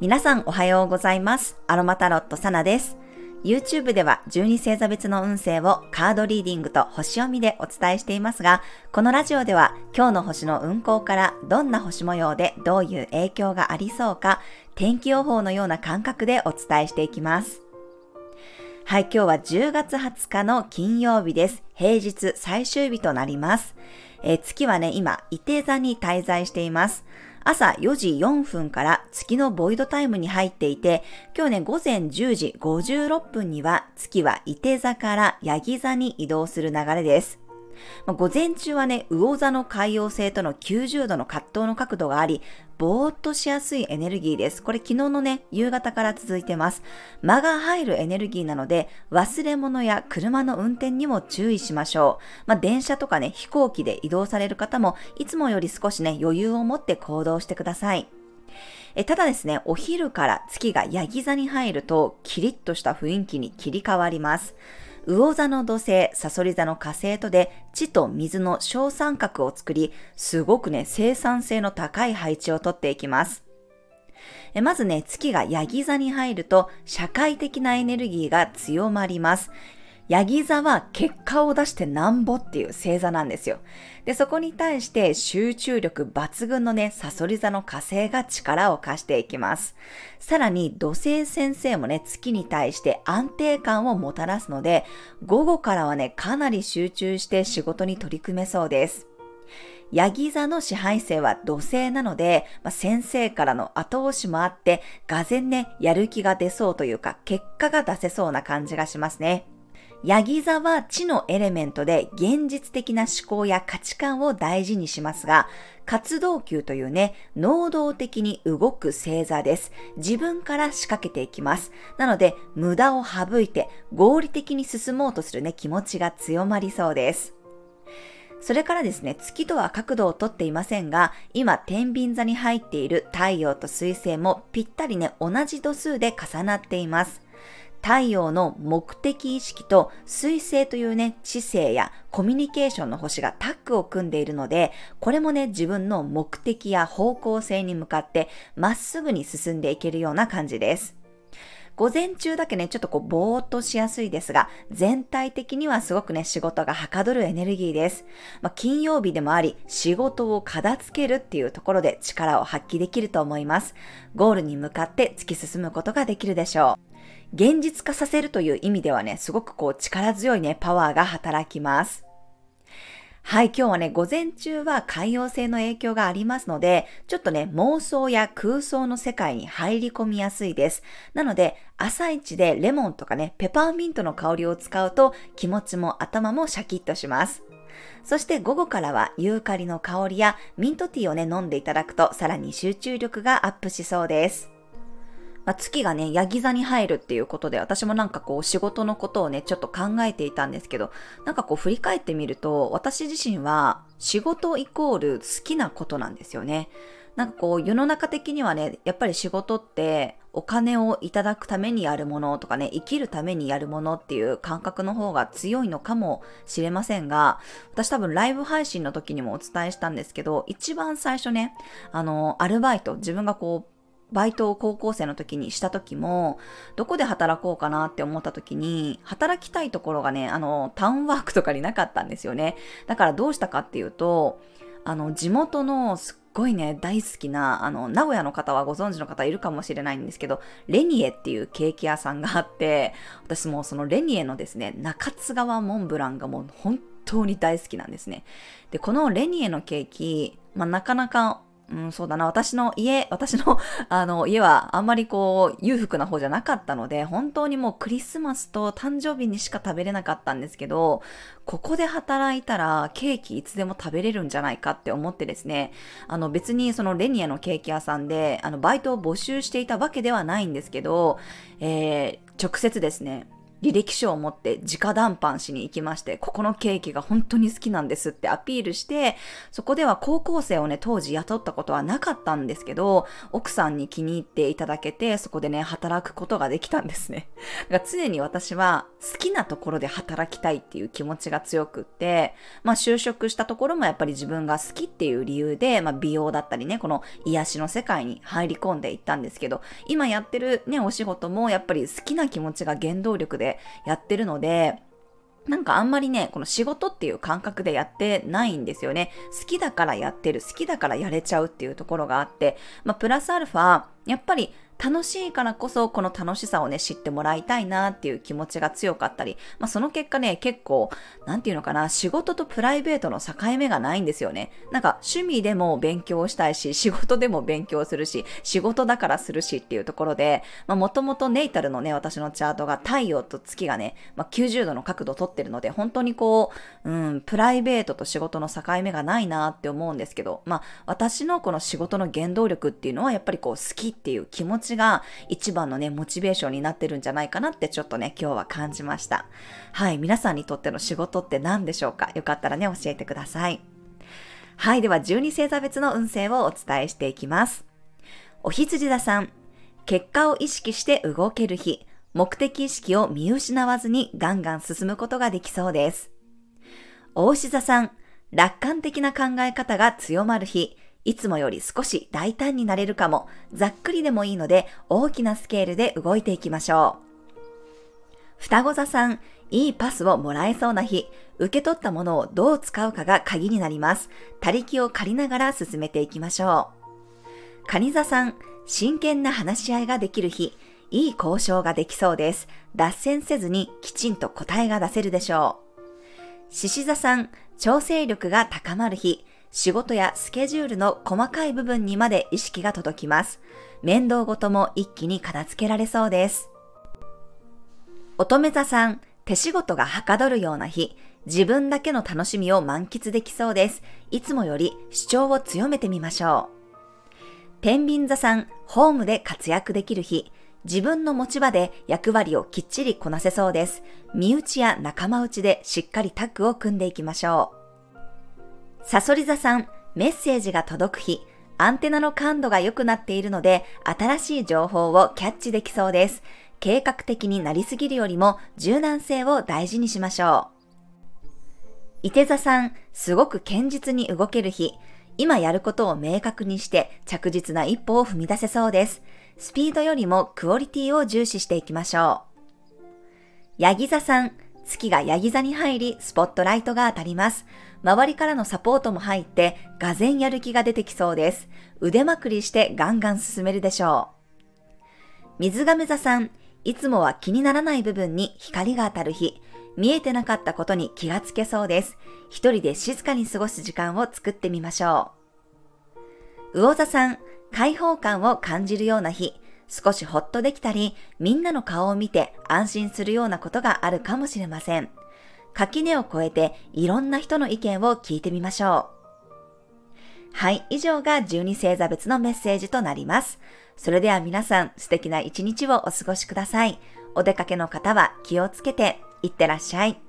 皆さんおはようございます。アロマタロットサナです。YouTube では12星座別の運勢をカードリーディングと星読みでお伝えしていますが、このラジオでは今日の星の運行からどんな星模様でどういう影響がありそうか、天気予報のような感覚でお伝えしていきます。はい、今日は10月20日の金曜日です。平日最終日となります。えー、月はね、今、伊手座に滞在しています。朝4時4分から月のボイドタイムに入っていて、今日ね、午前10時56分には月は伊手座からヤギ座に移動する流れです。まあ、午前中はね、魚座の海洋星との90度の葛藤の角度があり、ぼーっとしやすいエネルギーです。これ昨日のね、夕方から続いてます。間が入るエネルギーなので、忘れ物や車の運転にも注意しましょう。まあ、電車とかね、飛行機で移動される方も、いつもより少しね、余裕を持って行動してください。えただですね、お昼から月がヤギ座に入ると、キリッとした雰囲気に切り替わります。魚座の土星、サソリ座の火星とで地と水の小三角を作り、すごくね、生産性の高い配置をとっていきます。まずね、月がヤギ座に入ると社会的なエネルギーが強まります。ヤギ座は結果を出してなんぼっていう星座なんですよ。で、そこに対して集中力抜群のね、サソリ座の火星が力を貸していきます。さらに土星先生もね、月に対して安定感をもたらすので、午後からはね、かなり集中して仕事に取り組めそうです。ヤギ座の支配性は土星なので、まあ、先生からの後押しもあって、がぜんね、やる気が出そうというか、結果が出せそうな感じがしますね。ヤギ座は地のエレメントで現実的な思考や価値観を大事にしますが、活動球というね、能動的に動く星座です。自分から仕掛けていきます。なので、無駄を省いて合理的に進もうとするね、気持ちが強まりそうです。それからですね、月とは角度をとっていませんが、今、天秤座に入っている太陽と水星もぴったりね、同じ度数で重なっています。太陽の目的意識と水星というね、知性やコミュニケーションの星がタッグを組んでいるので、これもね、自分の目的や方向性に向かってまっすぐに進んでいけるような感じです。午前中だけね、ちょっとこう、ぼーっとしやすいですが、全体的にはすごくね、仕事がはかどるエネルギーです。まあ、金曜日でもあり、仕事を片付けるっていうところで力を発揮できると思います。ゴールに向かって突き進むことができるでしょう。現実化させるという意味ではね、すごくこう力強いね、パワーが働きます。はい、今日はね、午前中は海洋性の影響がありますので、ちょっとね、妄想や空想の世界に入り込みやすいです。なので、朝一でレモンとかね、ペパーミントの香りを使うと気持ちも頭もシャキッとします。そして午後からはユーカリの香りやミントティーをね、飲んでいただくとさらに集中力がアップしそうです。まあ、月がね、ヤギ座に入るっていうことで、私もなんかこう仕事のことをね、ちょっと考えていたんですけど、なんかこう振り返ってみると、私自身は仕事イコール好きなことなんですよね。なんかこう世の中的にはね、やっぱり仕事ってお金をいただくためにやるものとかね、生きるためにやるものっていう感覚の方が強いのかもしれませんが、私多分ライブ配信の時にもお伝えしたんですけど、一番最初ね、あの、アルバイト、自分がこう、バイトを高校生の時にした時も、どこで働こうかなって思った時に、働きたいところがね、あの、タウンワークとかになかったんですよね。だからどうしたかっていうと、あの、地元のすっごいね、大好きな、あの、名古屋の方はご存知の方いるかもしれないんですけど、レニエっていうケーキ屋さんがあって、私もそのレニエのですね、中津川モンブランがもう本当に大好きなんですね。で、このレニエのケーキ、まあ、なかなかうん、そうだな。私の家、私のあの家はあんまりこう裕福な方じゃなかったので、本当にもうクリスマスと誕生日にしか食べれなかったんですけど、ここで働いたらケーキいつでも食べれるんじゃないかって思ってですね、あの別にそのレニアのケーキ屋さんで、あのバイトを募集していたわけではないんですけど、えー、直接ですね、履歴書を持って直談判しに行きまして、ここのケーキが本当に好きなんですってアピールして、そこでは高校生をね、当時雇ったことはなかったんですけど、奥さんに気に入っていただけて、そこでね、働くことができたんですね。だから常に私は好きなところで働きたいっていう気持ちが強くって、まあ就職したところもやっぱり自分が好きっていう理由で、まあ美容だったりね、この癒しの世界に入り込んでいったんですけど、今やってるね、お仕事もやっぱり好きな気持ちが原動力ででやってるので、なんかあんまりね、この仕事っていう感覚でやってないんですよね。好きだからやってる、好きだからやれちゃうっていうところがあって、まあ、プラスアルファ、やっぱり楽しいからこそこの楽しさをね、知ってもらいたいなっていう気持ちが強かったり、まあその結果ね、結構、なんていうのかな、仕事とプライベートの境目がないんですよね。なんか趣味でも勉強したいし、仕事でも勉強するし、仕事だからするしっていうところで、まあもともとネイタルのね、私のチャートが太陽と月がね、まあ90度の角度をとってるので、本当にこう、うん、プライベートと仕事の境目がないなって思うんですけど、まあ私のこの仕事の原動力っていうのはやっぱりこう好きっていう気持ちちが一番のね、モチベーションになってるんじゃないかなってちょっとね、今日は感じました。はい、皆さんにとっての仕事って何でしょうか？よかったらね、教えてください。はい、では12星座別の運勢をお伝えしていきます。お羊座さん、結果を意識して動ける日、目的意識を見失わずにガンガン進むことができそうです。大牛座さん、楽観的な考え方が強まる日、いつもより少し大胆になれるかも、ざっくりでもいいので大きなスケールで動いていきましょう。双子座さん、いいパスをもらえそうな日、受け取ったものをどう使うかが鍵になります。他力を借りながら進めていきましょう。蟹座さん、真剣な話し合いができる日、いい交渉ができそうです。脱線せずにきちんと答えが出せるでしょう。獅子座さん、調整力が高まる日、仕事やスケジュールの細かい部分にまで意識が届きます。面倒ごとも一気に片付けられそうです。乙女座さん、手仕事がはかどるような日、自分だけの楽しみを満喫できそうです。いつもより主張を強めてみましょう。天秤座さん、ホームで活躍できる日、自分の持ち場で役割をきっちりこなせそうです。身内や仲間内でしっかりタッグを組んでいきましょう。サソリ座さん、メッセージが届く日、アンテナの感度が良くなっているので、新しい情報をキャッチできそうです。計画的になりすぎるよりも柔軟性を大事にしましょう。伊手座さん、すごく堅実に動ける日、今やることを明確にして着実な一歩を踏み出せそうです。スピードよりもクオリティを重視していきましょう。ヤギ座さん、月がヤギ座に入り、スポットライトが当たります。周りからのサポートも入って、がぜやる気が出てきそうです。腕まくりしてガンガン進めるでしょう。水亀座さん、いつもは気にならない部分に光が当たる日、見えてなかったことに気がつけそうです。一人で静かに過ごす時間を作ってみましょう。魚座さん、開放感を感じるような日、少しほっとできたり、みんなの顔を見て安心するようなことがあるかもしれません。垣根を越えていろんな人の意見を聞いてみましょう。はい、以上が12星座別のメッセージとなります。それでは皆さん素敵な一日をお過ごしください。お出かけの方は気をつけていってらっしゃい。